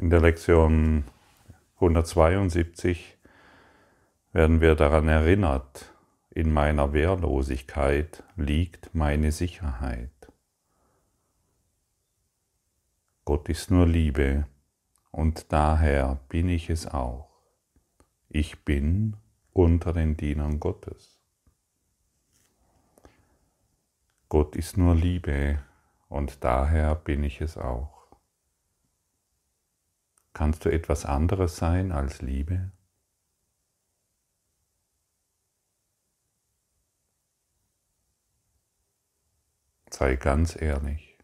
In der Lektion 172 werden wir daran erinnert, in meiner Wehrlosigkeit liegt meine Sicherheit. Gott ist nur Liebe und daher bin ich es auch. Ich bin unter den Dienern Gottes. Gott ist nur Liebe und daher bin ich es auch. Kannst du etwas anderes sein als Liebe? Sei ganz ehrlich.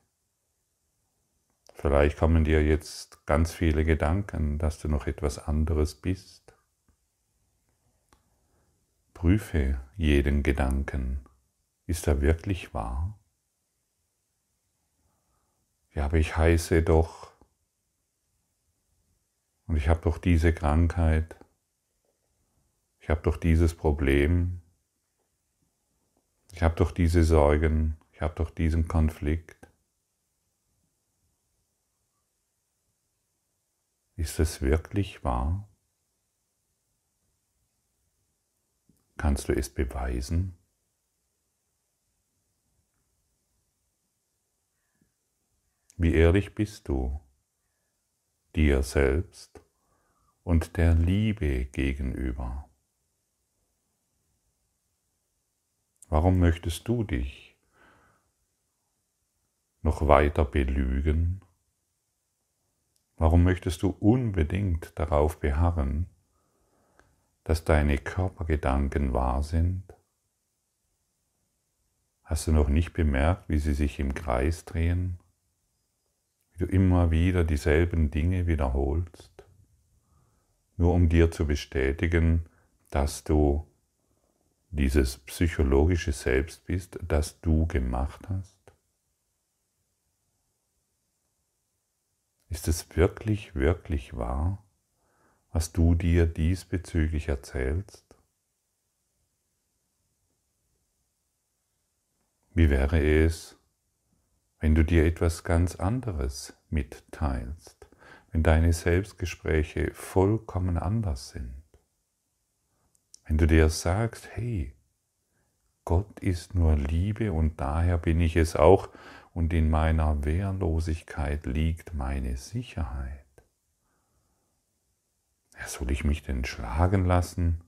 Vielleicht kommen dir jetzt ganz viele Gedanken, dass du noch etwas anderes bist. Prüfe jeden Gedanken. Ist er wirklich wahr? Ja, aber ich heiße doch und ich habe doch diese Krankheit, ich habe doch dieses Problem, ich habe doch diese Sorgen, ich habe doch diesen Konflikt. Ist es wirklich wahr? Kannst du es beweisen? Wie ehrlich bist du dir selbst und der Liebe gegenüber? Warum möchtest du dich noch weiter belügen? Warum möchtest du unbedingt darauf beharren, dass deine Körpergedanken wahr sind? Hast du noch nicht bemerkt, wie sie sich im Kreis drehen? Wie du immer wieder dieselben Dinge wiederholst? Nur um dir zu bestätigen, dass du dieses psychologische Selbst bist, das du gemacht hast? Ist es wirklich, wirklich wahr? was du dir diesbezüglich erzählst? Wie wäre es, wenn du dir etwas ganz anderes mitteilst, wenn deine Selbstgespräche vollkommen anders sind? Wenn du dir sagst, hey, Gott ist nur Liebe und daher bin ich es auch und in meiner Wehrlosigkeit liegt meine Sicherheit. Ja, soll ich mich denn schlagen lassen?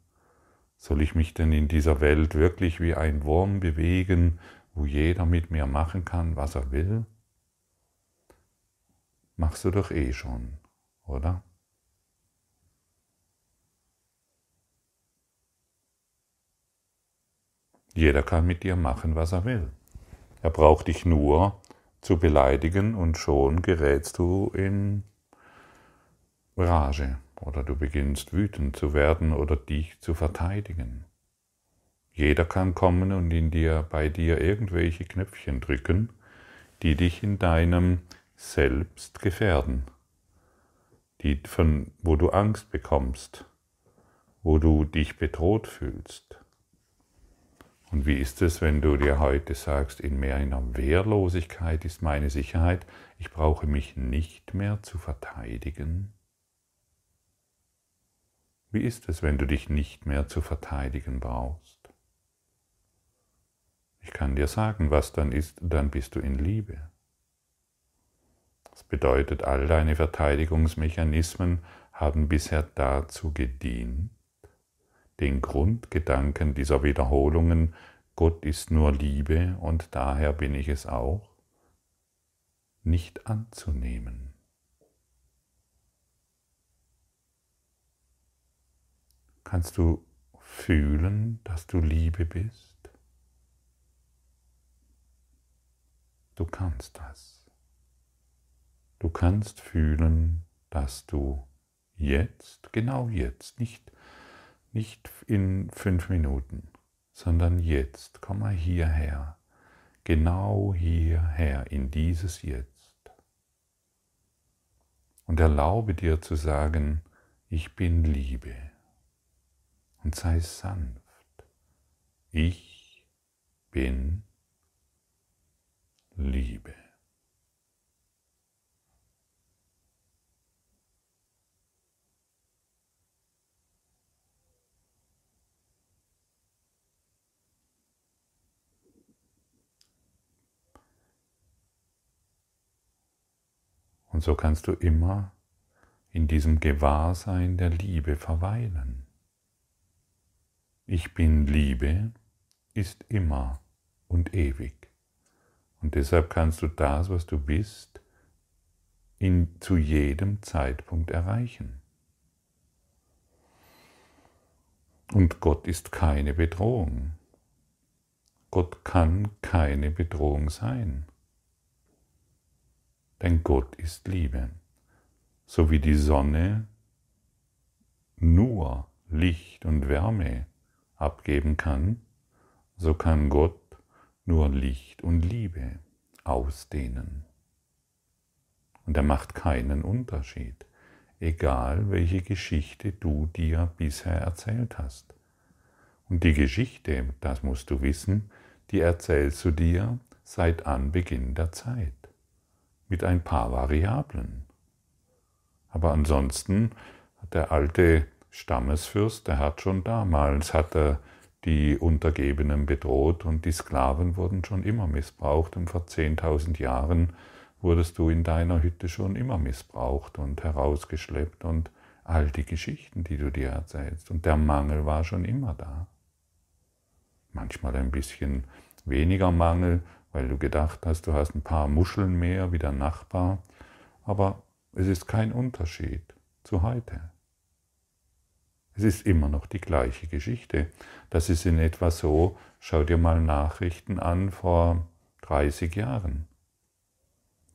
Soll ich mich denn in dieser Welt wirklich wie ein Wurm bewegen, wo jeder mit mir machen kann, was er will? Machst du doch eh schon, oder? Jeder kann mit dir machen, was er will. Er braucht dich nur zu beleidigen und schon gerätst du in Rage oder du beginnst wütend zu werden oder dich zu verteidigen. Jeder kann kommen und in dir, bei dir irgendwelche Knöpfchen drücken, die dich in deinem Selbst gefährden, die von, wo du Angst bekommst, wo du dich bedroht fühlst. Und wie ist es, wenn du dir heute sagst, in mehr einer Wehrlosigkeit ist meine Sicherheit, ich brauche mich nicht mehr zu verteidigen? Wie ist es, wenn du dich nicht mehr zu verteidigen brauchst? Ich kann dir sagen, was dann ist, dann bist du in Liebe. Das bedeutet, all deine Verteidigungsmechanismen haben bisher dazu gedient, den Grundgedanken dieser Wiederholungen, Gott ist nur Liebe und daher bin ich es auch, nicht anzunehmen. Kannst du fühlen, dass du Liebe bist? Du kannst das. Du kannst fühlen, dass du jetzt, genau jetzt, nicht, nicht in fünf Minuten, sondern jetzt, komm mal hierher, genau hierher, in dieses Jetzt. Und erlaube dir zu sagen, ich bin Liebe und sei sanft. Ich bin Liebe. Und so kannst du immer in diesem Gewahrsein der Liebe verweilen. Ich bin Liebe ist immer und ewig. Und deshalb kannst du das, was du bist, in, zu jedem Zeitpunkt erreichen. Und Gott ist keine Bedrohung. Gott kann keine Bedrohung sein. Denn Gott ist Liebe. So wie die Sonne nur Licht und Wärme abgeben kann, so kann Gott nur Licht und Liebe ausdehnen. Und er macht keinen Unterschied, egal welche Geschichte du dir bisher erzählt hast. Und die Geschichte, das musst du wissen, die erzählst du dir seit Anbeginn der Zeit, mit ein paar Variablen. Aber ansonsten hat der alte Stammesfürst, der hat schon damals, hat er die Untergebenen bedroht und die Sklaven wurden schon immer missbraucht und vor 10.000 Jahren wurdest du in deiner Hütte schon immer missbraucht und herausgeschleppt und all die Geschichten, die du dir erzählst. Und der Mangel war schon immer da. Manchmal ein bisschen weniger Mangel, weil du gedacht hast, du hast ein paar Muscheln mehr wie der Nachbar, aber es ist kein Unterschied zu heute. Es ist immer noch die gleiche Geschichte. Das ist in etwa so, schau dir mal Nachrichten an vor 30 Jahren.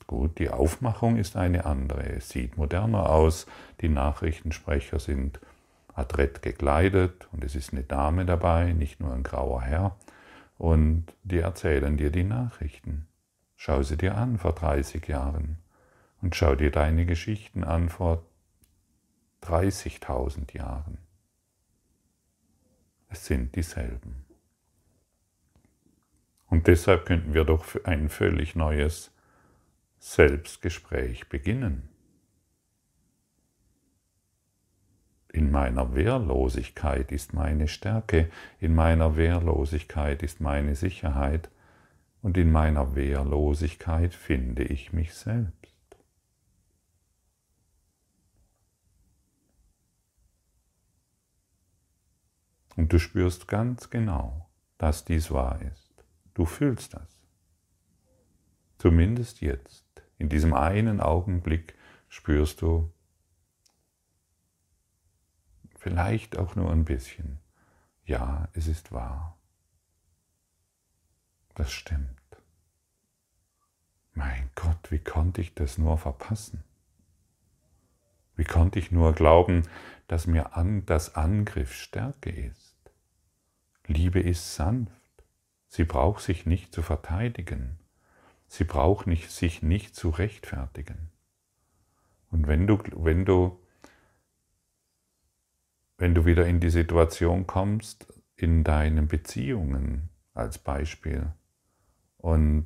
Gut, die Aufmachung ist eine andere. Es sieht moderner aus. Die Nachrichtensprecher sind adrett gekleidet und es ist eine Dame dabei, nicht nur ein grauer Herr. Und die erzählen dir die Nachrichten. Schau sie dir an vor 30 Jahren und schau dir deine Geschichten an vor 30.000 Jahren. Es sind dieselben. Und deshalb könnten wir doch ein völlig neues Selbstgespräch beginnen. In meiner Wehrlosigkeit ist meine Stärke, in meiner Wehrlosigkeit ist meine Sicherheit und in meiner Wehrlosigkeit finde ich mich selbst. Und du spürst ganz genau, dass dies wahr ist. Du fühlst das. Zumindest jetzt, in diesem einen Augenblick spürst du vielleicht auch nur ein bisschen, ja, es ist wahr. Das stimmt. Mein Gott, wie konnte ich das nur verpassen? Wie konnte ich nur glauben, dass mir an, das Angriff Stärke ist? Liebe ist sanft. Sie braucht sich nicht zu verteidigen. Sie braucht nicht, sich nicht zu rechtfertigen. Und wenn du, wenn du, wenn du wieder in die Situation kommst, in deinen Beziehungen als Beispiel, und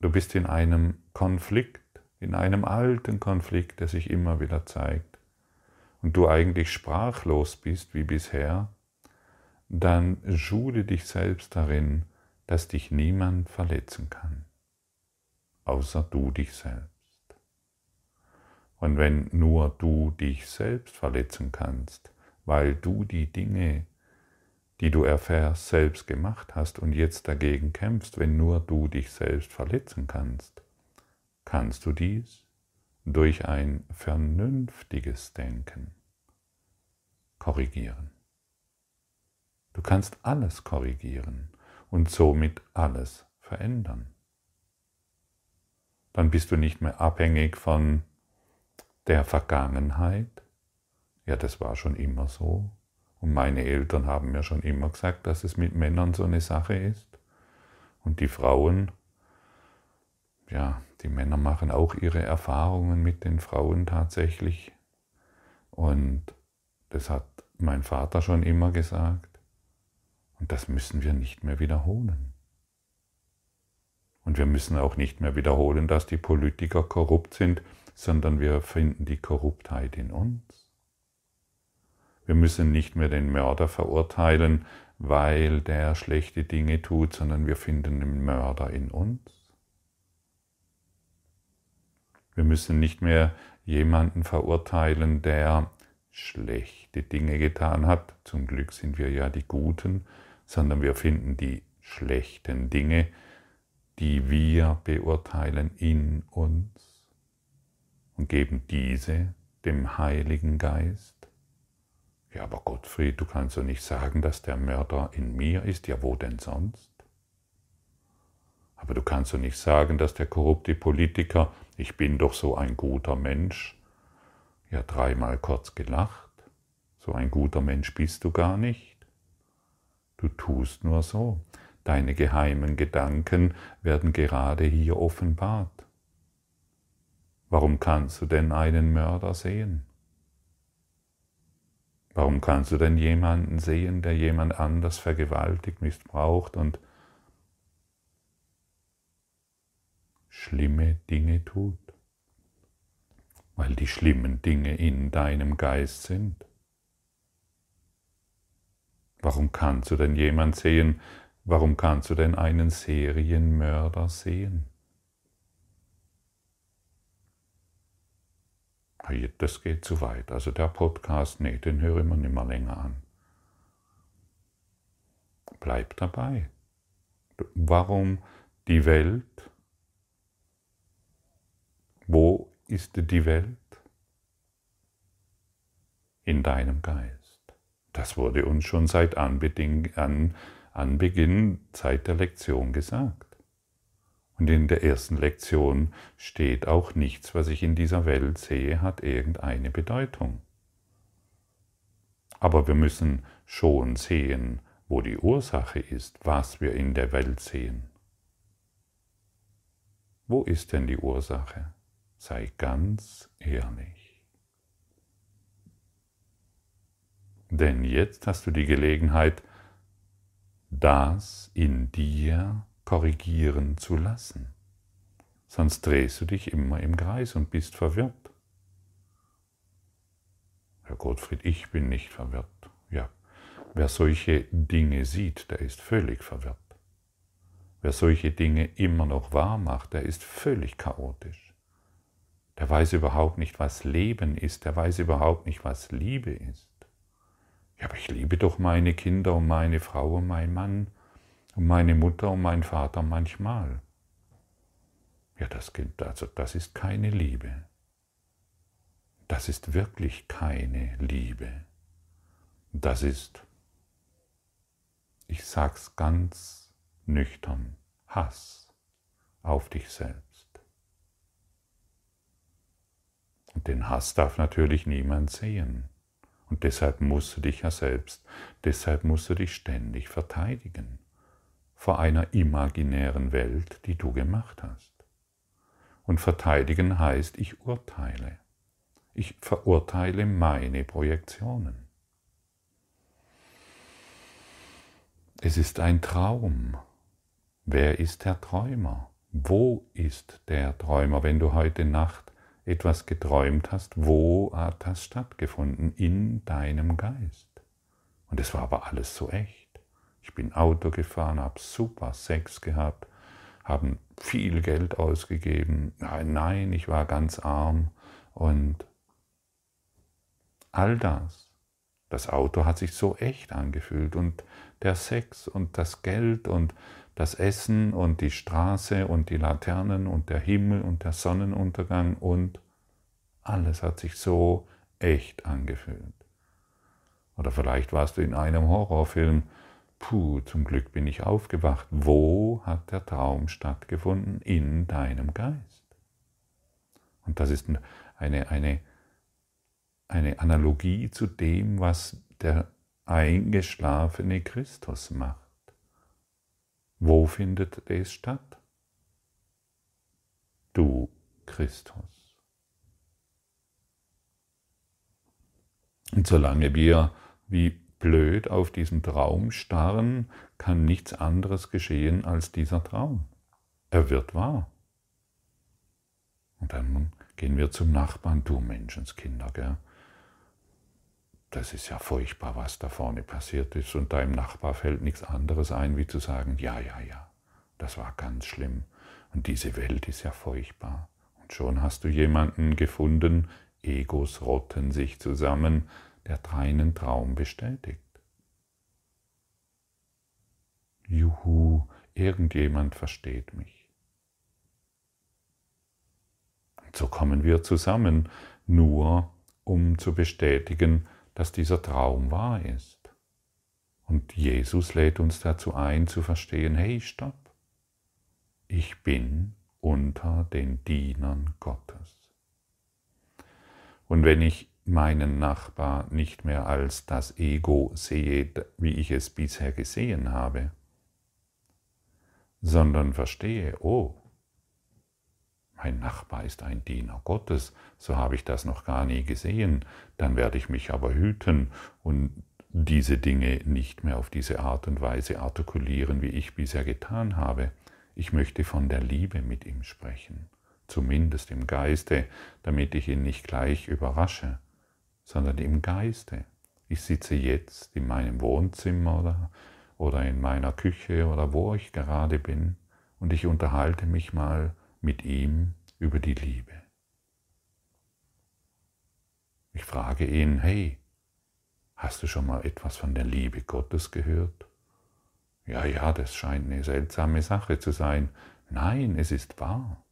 du bist in einem Konflikt, in einem alten Konflikt, der sich immer wieder zeigt, und du eigentlich sprachlos bist wie bisher, dann schule dich selbst darin, dass dich niemand verletzen kann, außer du dich selbst. Und wenn nur du dich selbst verletzen kannst, weil du die Dinge, die du erfährst, selbst gemacht hast und jetzt dagegen kämpfst, wenn nur du dich selbst verletzen kannst, kannst du dies durch ein vernünftiges Denken korrigieren. Du kannst alles korrigieren und somit alles verändern. Dann bist du nicht mehr abhängig von der Vergangenheit. Ja, das war schon immer so. Und meine Eltern haben mir schon immer gesagt, dass es mit Männern so eine Sache ist. Und die Frauen, ja, die Männer machen auch ihre Erfahrungen mit den Frauen tatsächlich. Und das hat mein Vater schon immer gesagt. Und das müssen wir nicht mehr wiederholen. Und wir müssen auch nicht mehr wiederholen, dass die Politiker korrupt sind, sondern wir finden die Korruptheit in uns. Wir müssen nicht mehr den Mörder verurteilen, weil der schlechte Dinge tut, sondern wir finden den Mörder in uns. Wir müssen nicht mehr jemanden verurteilen, der schlechte Dinge getan hat. Zum Glück sind wir ja die Guten, sondern wir finden die schlechten Dinge, die wir beurteilen in uns und geben diese dem Heiligen Geist. Ja, aber Gottfried, du kannst doch nicht sagen, dass der Mörder in mir ist. Ja, wo denn sonst? Aber du kannst doch nicht sagen, dass der korrupte Politiker, ich bin doch so ein guter Mensch, ja dreimal kurz gelacht. So ein guter Mensch bist du gar nicht. Du tust nur so. Deine geheimen Gedanken werden gerade hier offenbart. Warum kannst du denn einen Mörder sehen? Warum kannst du denn jemanden sehen, der jemand anders vergewaltigt, missbraucht und schlimme Dinge tut? Weil die schlimmen Dinge in deinem Geist sind. Warum kannst du denn jemand sehen? Warum kannst du denn einen Serienmörder sehen? Das geht zu weit. Also der Podcast, nee, den höre ich mir nicht mehr länger an. Bleib dabei. Warum die Welt? Wo ist die Welt? In deinem Geist. Das wurde uns schon seit Anbeginn, an, Anbeginn, seit der Lektion gesagt. Und in der ersten Lektion steht auch nichts, was ich in dieser Welt sehe, hat irgendeine Bedeutung. Aber wir müssen schon sehen, wo die Ursache ist, was wir in der Welt sehen. Wo ist denn die Ursache? Sei ganz ehrlich. Denn jetzt hast du die Gelegenheit, das in dir korrigieren zu lassen. Sonst drehst du dich immer im Kreis und bist verwirrt. Herr Gottfried, ich bin nicht verwirrt. Ja, wer solche Dinge sieht, der ist völlig verwirrt. Wer solche Dinge immer noch wahr macht, der ist völlig chaotisch. Der weiß überhaupt nicht, was Leben ist, der weiß überhaupt nicht, was Liebe ist. Ja, aber ich liebe doch meine Kinder und meine Frau und meinen Mann und meine Mutter und mein Vater manchmal. Ja, das, also das ist keine Liebe. Das ist wirklich keine Liebe. Das ist, ich sag's ganz nüchtern, Hass auf dich selbst. Und den Hass darf natürlich niemand sehen. Und deshalb musst du dich ja selbst, deshalb musst du dich ständig verteidigen vor einer imaginären Welt, die du gemacht hast. Und verteidigen heißt, ich urteile. Ich verurteile meine Projektionen. Es ist ein Traum. Wer ist der Träumer? Wo ist der Träumer, wenn du heute Nacht etwas geträumt hast? Wo hat das stattgefunden? In deinem Geist. Und es war aber alles so echt. Ich bin Auto gefahren, habe super Sex gehabt, haben viel Geld ausgegeben. Nein, ich war ganz arm und all das. Das Auto hat sich so echt angefühlt und der Sex und das Geld und das Essen und die Straße und die Laternen und der Himmel und der Sonnenuntergang und alles hat sich so echt angefühlt. Oder vielleicht warst du in einem Horrorfilm Puh, zum Glück bin ich aufgewacht. Wo hat der Traum stattgefunden? In deinem Geist. Und das ist eine, eine, eine Analogie zu dem, was der eingeschlafene Christus macht. Wo findet es statt? Du Christus. Und solange wir wie blöd auf diesen Traum starren, kann nichts anderes geschehen als dieser Traum. Er wird wahr. Und dann gehen wir zum Nachbarn, du Menschenskinder, gell? Das ist ja furchtbar, was da vorne passiert ist. Und deinem Nachbar fällt nichts anderes ein, wie zu sagen, ja, ja, ja, das war ganz schlimm. Und diese Welt ist ja furchtbar und schon hast du jemanden gefunden, Egos rotten sich zusammen, der deinen Traum bestätigt. Juhu, irgendjemand versteht mich. Und so kommen wir zusammen, nur um zu bestätigen, dass dieser Traum wahr ist. Und Jesus lädt uns dazu ein, zu verstehen, hey, stopp, ich bin unter den Dienern Gottes. Und wenn ich meinen Nachbar nicht mehr als das Ego sehe, wie ich es bisher gesehen habe, sondern verstehe, oh, mein Nachbar ist ein Diener Gottes, so habe ich das noch gar nie gesehen, dann werde ich mich aber hüten und diese Dinge nicht mehr auf diese Art und Weise artikulieren, wie ich bisher getan habe. Ich möchte von der Liebe mit ihm sprechen, zumindest im Geiste, damit ich ihn nicht gleich überrasche, sondern im Geiste. Ich sitze jetzt in meinem Wohnzimmer oder, oder in meiner Küche oder wo ich gerade bin und ich unterhalte mich mal mit ihm über die Liebe. Ich frage ihn, hey, hast du schon mal etwas von der Liebe Gottes gehört? Ja, ja, das scheint eine seltsame Sache zu sein. Nein, es ist wahr.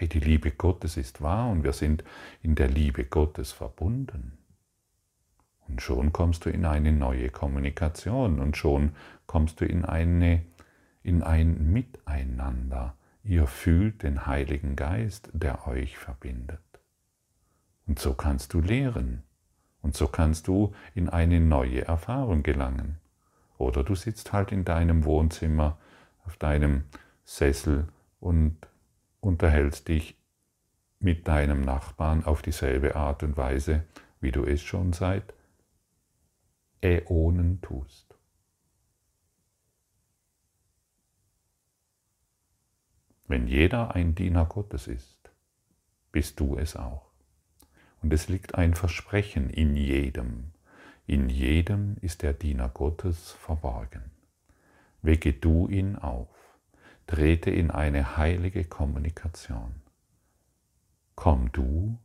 Hey, die Liebe Gottes ist wahr und wir sind in der Liebe Gottes verbunden. Und schon kommst du in eine neue Kommunikation und schon kommst du in, eine, in ein Miteinander. Ihr fühlt den Heiligen Geist, der euch verbindet. Und so kannst du lehren und so kannst du in eine neue Erfahrung gelangen. Oder du sitzt halt in deinem Wohnzimmer auf deinem Sessel und unterhältst dich mit deinem Nachbarn auf dieselbe Art und Weise, wie du es schon seit Äonen tust. Wenn jeder ein Diener Gottes ist, bist du es auch. Und es liegt ein Versprechen in jedem, in jedem ist der Diener Gottes verborgen. Wecke du ihn auf, trete in eine heilige Kommunikation. Komm du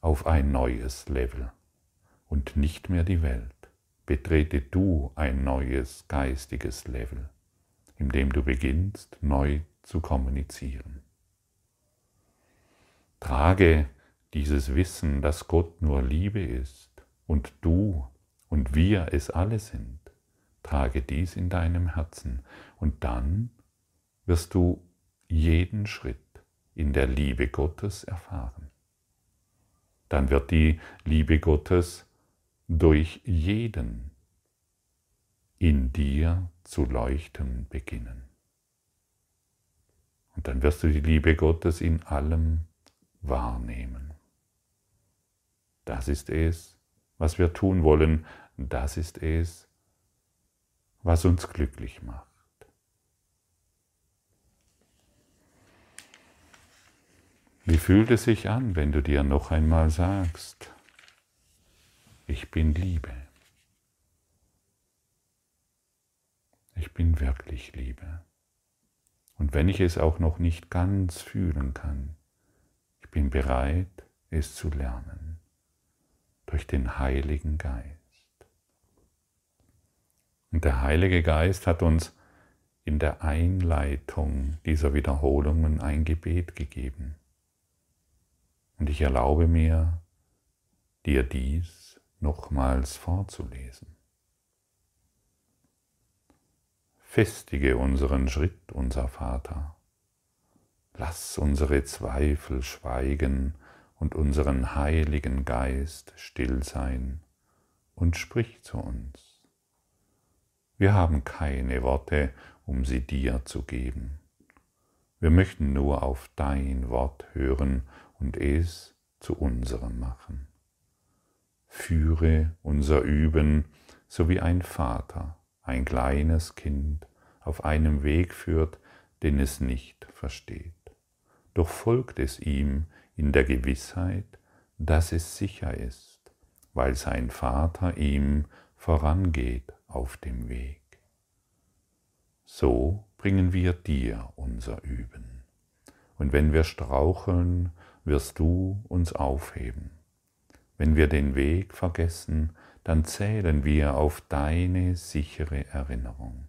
auf ein neues Level und nicht mehr die Welt. Betrete du ein neues geistiges Level, in dem du beginnst neu zu kommunizieren. Trage dieses Wissen, dass Gott nur Liebe ist, und du und wir es alle sind. Trage dies in deinem Herzen und dann wirst du jeden Schritt in der Liebe Gottes erfahren. Dann wird die Liebe Gottes durch jeden in dir zu leuchten beginnen. Und dann wirst du die Liebe Gottes in allem wahrnehmen. Das ist es, was wir tun wollen, das ist es, was uns glücklich macht. Wie fühlt es sich an, wenn du dir noch einmal sagst, ich bin Liebe. Ich bin wirklich Liebe. Und wenn ich es auch noch nicht ganz fühlen kann, ich bin bereit, es zu lernen durch den Heiligen Geist. Und der Heilige Geist hat uns in der Einleitung dieser Wiederholungen ein Gebet gegeben. Und ich erlaube mir, dir dies nochmals vorzulesen. Festige unseren Schritt, unser Vater. Lass unsere Zweifel schweigen und unseren Heiligen Geist still sein und sprich zu uns. Wir haben keine Worte, um sie dir zu geben. Wir möchten nur auf dein Wort hören und es zu unserem machen. Führe unser Üben, so wie ein Vater ein kleines Kind auf einem Weg führt, den es nicht versteht. Doch folgt es ihm in der Gewissheit, dass es sicher ist, weil sein Vater ihm vorangeht auf dem Weg. So bringen wir dir unser Üben Und wenn wir straucheln, wirst du uns aufheben. Wenn wir den Weg vergessen, dann zählen wir auf deine sichere Erinnerung.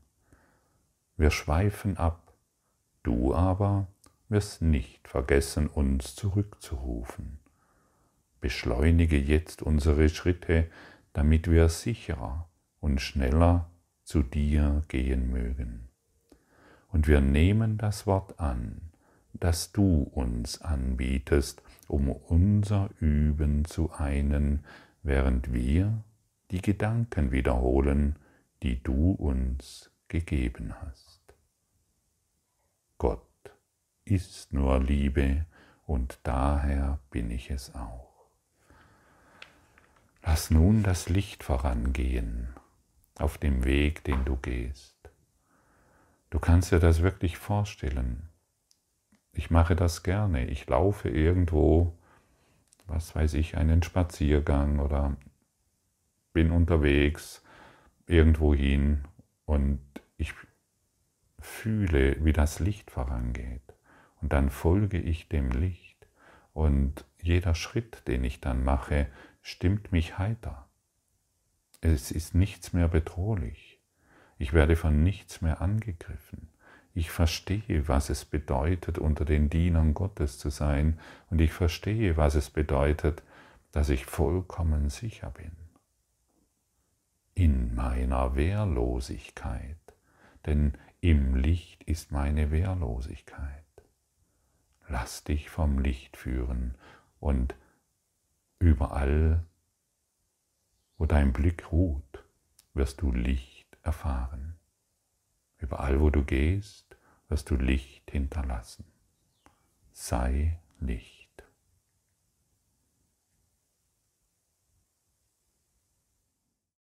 Wir schweifen ab, du aber wirst nicht vergessen, uns zurückzurufen. Beschleunige jetzt unsere Schritte, damit wir sicherer und schneller zu dir gehen mögen. Und wir nehmen das Wort an, das du uns anbietest, um unser Üben zu einen, während wir die Gedanken wiederholen, die du uns gegeben hast. Gott ist nur Liebe und daher bin ich es auch. Lass nun das Licht vorangehen auf dem Weg, den du gehst. Du kannst dir das wirklich vorstellen. Ich mache das gerne. Ich laufe irgendwo, was weiß ich, einen Spaziergang oder bin unterwegs irgendwo hin und ich fühle, wie das Licht vorangeht. Und dann folge ich dem Licht. Und jeder Schritt, den ich dann mache, stimmt mich heiter. Es ist nichts mehr bedrohlich. Ich werde von nichts mehr angegriffen. Ich verstehe, was es bedeutet, unter den Dienern Gottes zu sein. Und ich verstehe, was es bedeutet, dass ich vollkommen sicher bin. In meiner Wehrlosigkeit. Denn im Licht ist meine Wehrlosigkeit. Lass dich vom Licht führen und überall, wo dein Blick ruht, wirst du Licht erfahren. Überall, wo du gehst, wirst du Licht hinterlassen. Sei Licht.